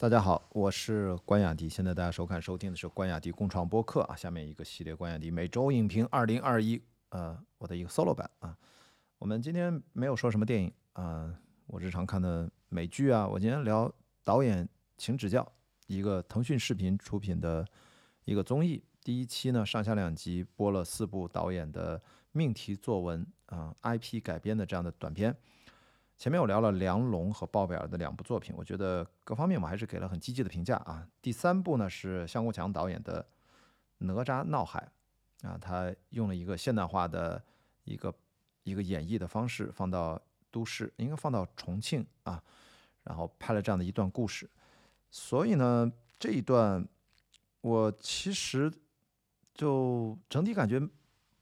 大家好，我是关雅迪。现在大家收看、收听的是关雅迪共创播客啊。下面一个系列关雅迪每周影评二零二一，呃，我的一个 solo 版啊。我们今天没有说什么电影啊，我日常看的美剧啊。我今天聊导演，请指教。一个腾讯视频出品的一个综艺，第一期呢上下两集播了四部导演的命题作文啊 IP 改编的这样的短片。前面我聊了梁龙和鲍贝尔的两部作品，我觉得各方面我还是给了很积极的评价啊。第三部呢是向国强导演的《哪吒闹海》，啊，他用了一个现代化的一个一个演绎的方式放到都市，应该放到重庆啊，然后拍了这样的一段故事。所以呢，这一段我其实就整体感觉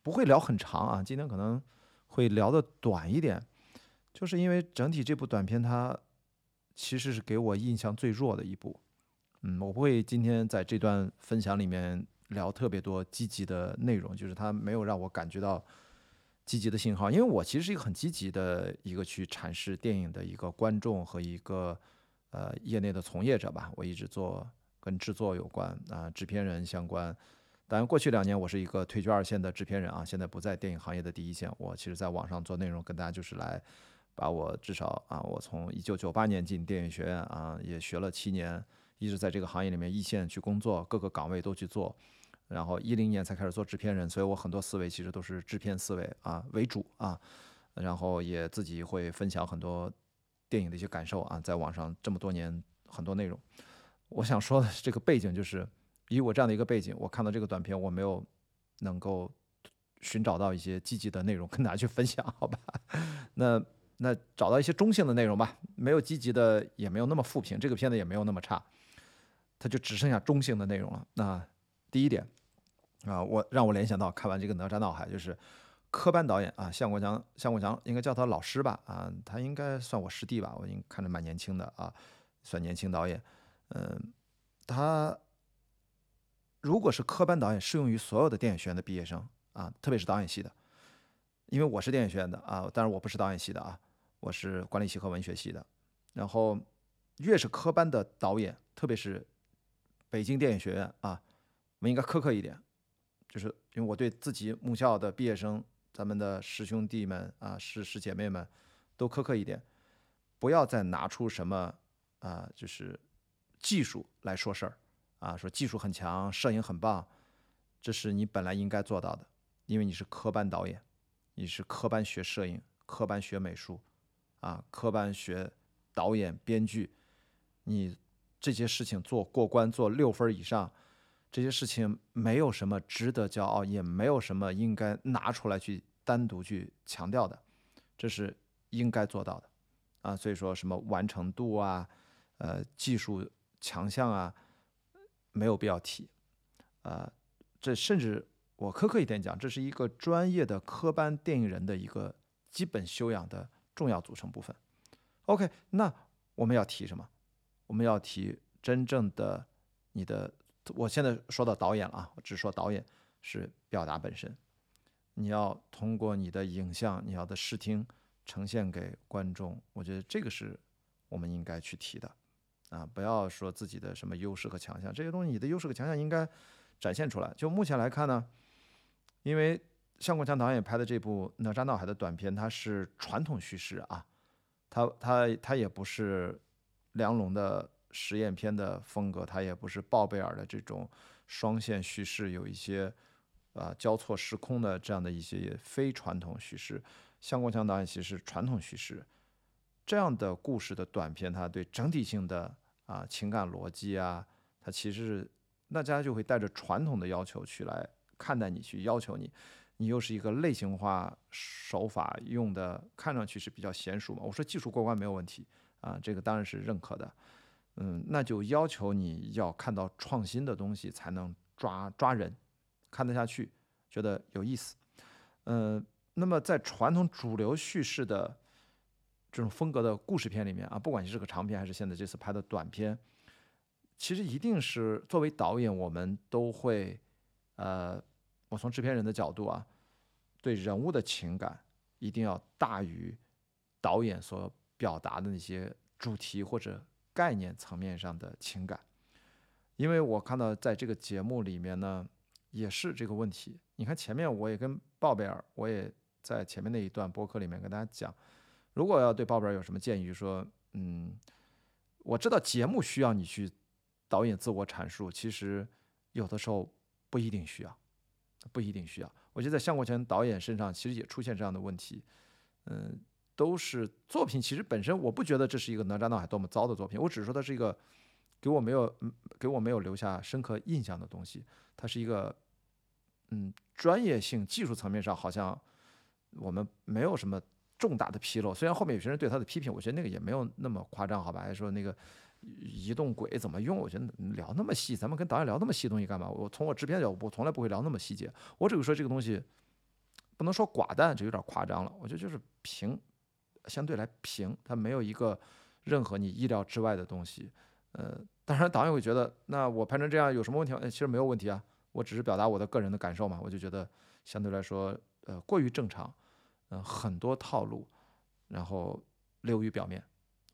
不会聊很长啊，今天可能会聊的短一点。就是因为整体这部短片，它其实是给我印象最弱的一部。嗯，我不会今天在这段分享里面聊特别多积极的内容，就是它没有让我感觉到积极的信号。因为我其实是一个很积极的一个去阐释电影的一个观众和一个呃业内的从业者吧。我一直做跟制作有关啊，制片人相关。当然，过去两年我是一个退居二线的制片人啊，现在不在电影行业的第一线。我其实在网上做内容，跟大家就是来。把我至少啊，我从一九九八年进电影学院啊，也学了七年，一直在这个行业里面一线去工作，各个岗位都去做，然后一零年才开始做制片人，所以我很多思维其实都是制片思维啊为主啊，然后也自己会分享很多电影的一些感受啊，在网上这么多年很多内容，我想说的是这个背景就是，以我这样的一个背景，我看到这个短片，我没有能够寻找到一些积极的内容跟大家去分享，好吧？那。那找到一些中性的内容吧，没有积极的，也没有那么负评，这个片子也没有那么差，它就只剩下中性的内容了。那第一点啊，我让我联想到看完这个《哪吒闹海》，就是科班导演啊，向国强，向国强应该叫他老师吧？啊，他应该算我师弟吧？我应看着蛮年轻的啊，算年轻导演。嗯，他如果是科班导演，适用于所有的电影学院的毕业生啊，特别是导演系的，因为我是电影学院的啊，但是我不是导演系的啊。我是管理系和文学系的，然后越是科班的导演，特别是北京电影学院啊，我们应该苛刻一点，就是因为我对自己母校的毕业生，咱们的师兄弟们啊、师师姐妹们都苛刻一点，不要再拿出什么啊，就是技术来说事儿啊，说技术很强，摄影很棒，这是你本来应该做到的，因为你是科班导演，你是科班学摄影，科班学美术。啊，科班学导演、编剧，你这些事情做过关，做六分以上，这些事情没有什么值得骄傲，也没有什么应该拿出来去单独去强调的，这是应该做到的啊。所以说什么完成度啊，呃，技术强项啊，没有必要提啊。这甚至我苛刻一点讲，这是一个专业的科班电影人的一个基本修养的。重要组成部分，OK，那我们要提什么？我们要提真正的你的。我现在说到导演了啊，我只说导演是表达本身。你要通过你的影像，你要的视听呈现给观众。我觉得这个是我们应该去提的啊！不要说自己的什么优势和强项，这些东西你的优势和强项应该展现出来。就目前来看呢，因为。向国强导演拍的这部《哪吒闹海》的短片，它是传统叙事啊，它它它也不是梁龙的实验片的风格，它也不是鲍贝尔的这种双线叙事，有一些啊交错时空的这样的一些非传统叙事。向国强导演其实是传统叙事这样的故事的短片，它对整体性的啊情感逻辑啊，它其实是大家就会带着传统的要求去来看待你，去要求你。你又是一个类型化手法用的，看上去是比较娴熟嘛？我说技术过关没有问题啊，这个当然是认可的。嗯，那就要求你要看到创新的东西才能抓抓人，看得下去，觉得有意思。嗯，那么在传统主流叙事的这种风格的故事片里面啊，不管你是个长片还是现在这次拍的短片，其实一定是作为导演，我们都会呃。我从制片人的角度啊，对人物的情感一定要大于导演所表达的那些主题或者概念层面上的情感。因为我看到在这个节目里面呢，也是这个问题。你看前面我也跟鲍贝尔，我也在前面那一段播客里面跟大家讲，如果要对鲍贝尔有什么建议，就说，嗯，我知道节目需要你去导演自我阐述，其实有的时候不一定需要，不一定需要。我觉得在向国权导演身上其实也出现这样的问题，嗯，都是作品其实本身我不觉得这是一个哪吒闹海多么糟的作品，我只是说它是一个。给我没有，给我没有留下深刻印象的东西。它是一个，嗯，专业性、技术层面上好像我们没有什么重大的纰漏。虽然后面有些人对他的批评，我觉得那个也没有那么夸张，好吧？还说那个移动轨怎么用，我觉得聊那么细，咱们跟导演聊那么细东西干嘛？我从我制片角度，我从来不会聊那么细节。我只会说这个东西不能说寡淡，就有点夸张了。我觉得就是平，相对来平，它没有一个任何你意料之外的东西。呃，当然导演会觉得，那我拍成这样有什么问题吗？其实没有问题啊，我只是表达我的个人的感受嘛。我就觉得相对来说，呃，过于正常，嗯，很多套路，然后流于表面。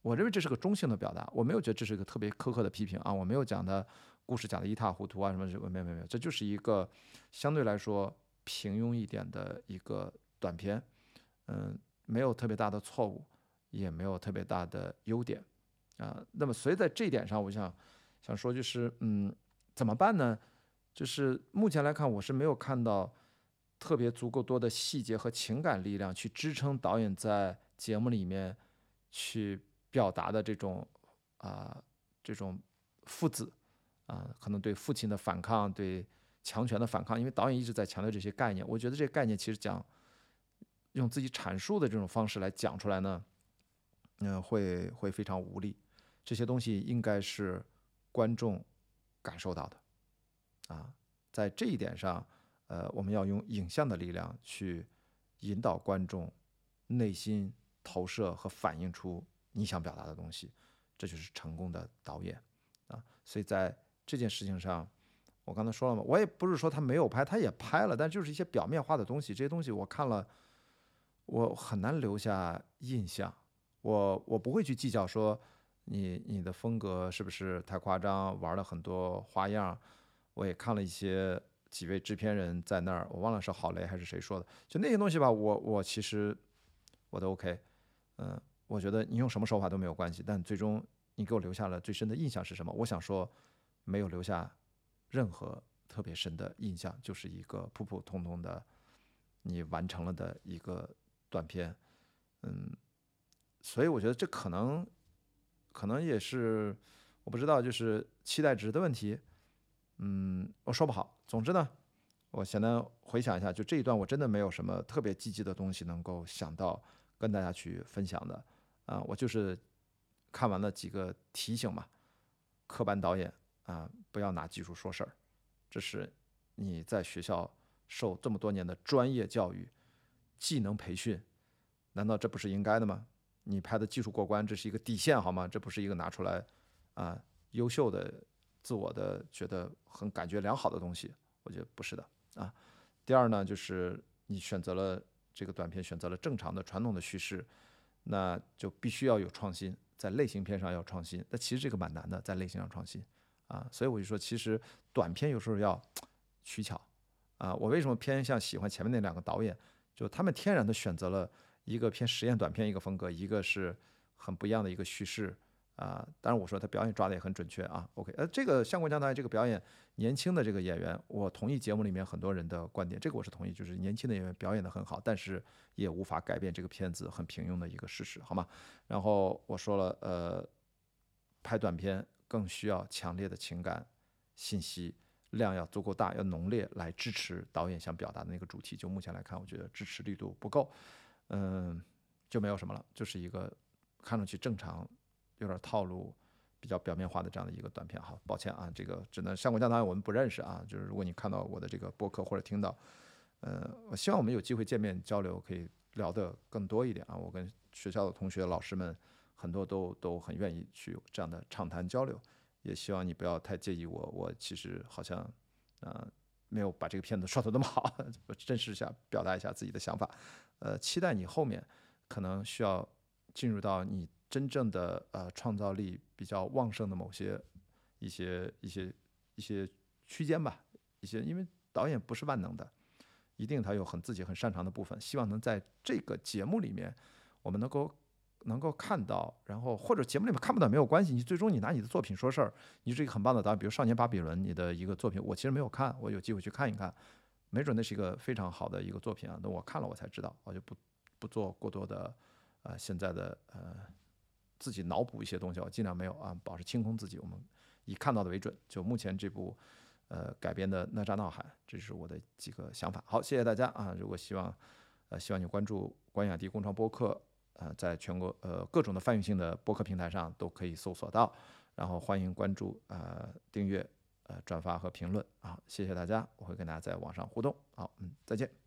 我认为这是个中性的表达，我没有觉得这是一个特别苛刻的批评啊。我没有讲的故事讲的一塌糊涂啊什么什么，没有没有没有，这就是一个相对来说平庸一点的一个短片，嗯，没有特别大的错误，也没有特别大的优点。啊，那么所以在这一点上，我想想说，就是嗯，怎么办呢？就是目前来看，我是没有看到特别足够多的细节和情感力量去支撑导演在节目里面去表达的这种啊这种父子啊，可能对父亲的反抗，对强权的反抗。因为导演一直在强调这些概念，我觉得这些概念其实讲用自己阐述的这种方式来讲出来呢，嗯，会会非常无力。这些东西应该是观众感受到的，啊，在这一点上，呃，我们要用影像的力量去引导观众内心投射和反映出你想表达的东西，这就是成功的导演啊。所以在这件事情上，我刚才说了嘛，我也不是说他没有拍，他也拍了，但就是一些表面化的东西，这些东西我看了，我很难留下印象，我我不会去计较说。你你的风格是不是太夸张？玩了很多花样，我也看了一些几位制片人在那儿，我忘了是郝雷还是谁说的，就那些东西吧，我我其实我都 OK，嗯，我觉得你用什么手法都没有关系，但最终你给我留下了最深的印象是什么？我想说，没有留下任何特别深的印象，就是一个普普通通的你完成了的一个短片，嗯，所以我觉得这可能。可能也是，我不知道，就是期待值的问题，嗯，我说不好。总之呢，我现在回想一下，就这一段，我真的没有什么特别积极的东西能够想到跟大家去分享的，啊，我就是看完了几个提醒嘛，科班导演啊，不要拿技术说事儿，这是你在学校受这么多年的专业教育、技能培训，难道这不是应该的吗？你拍的技术过关，这是一个底线，好吗？这不是一个拿出来啊优秀的、自我的觉得很感觉良好的东西，我觉得不是的啊。第二呢，就是你选择了这个短片，选择了正常的传统的叙事，那就必须要有创新，在类型片上要创新。那其实这个蛮难的，在类型上创新啊。所以我就说，其实短片有时候要取巧啊。我为什么偏向喜欢前面那两个导演？就他们天然的选择了。一个偏实验短片一个风格，一个是很不一样的一个叙事啊。当然我说他表演抓的也很准确啊。OK，呃，这个相国江导演这个表演，年轻的这个演员，我同意节目里面很多人的观点，这个我是同意，就是年轻的演员表演的很好，但是也无法改变这个片子很平庸的一个事实，好吗？然后我说了，呃，拍短片更需要强烈的情感信息量要足够大，要浓烈来支持导演想表达的那个主题。就目前来看，我觉得支持力度不够。嗯，就没有什么了，就是一个看上去正常、有点套路、比较表面化的这样的一个短片。好，抱歉啊，这个只能上国江导演我们不认识啊。就是如果你看到我的这个播客或者听到，呃，我希望我们有机会见面交流，可以聊得更多一点啊。我跟学校的同学、老师们很多都都很愿意去这样的畅谈交流，也希望你不要太介意我。我其实好像啊。没有把这个片子 说的那么好，我真实一下，表达一下自己的想法。呃，期待你后面可能需要进入到你真正的呃创造力比较旺盛的某些一些一些一些区间吧，一些因为导演不是万能的，一定他有很自己很擅长的部分，希望能在这个节目里面我们能够。能够看到，然后或者节目里面看不到没有关系，你最终你拿你的作品说事儿，你是一个很棒的导演。比如《少年巴比伦》，你的一个作品，我其实没有看，我有机会去看一看，没准那是一个非常好的一个作品啊。那我看了我才知道，我就不不做过多的呃现在的呃自己脑补一些东西，我尽量没有啊，保持清空自己，我们以看到的为准。就目前这部呃改编的《哪吒闹海》，这是我的几个想法。好，谢谢大家啊！如果希望呃希望你关注关雅迪共创播客。呃，在全国呃各种的泛用性的播客平台上都可以搜索到，然后欢迎关注、呃订阅、呃转发和评论啊，谢谢大家，我会跟大家在网上互动，好，嗯，再见。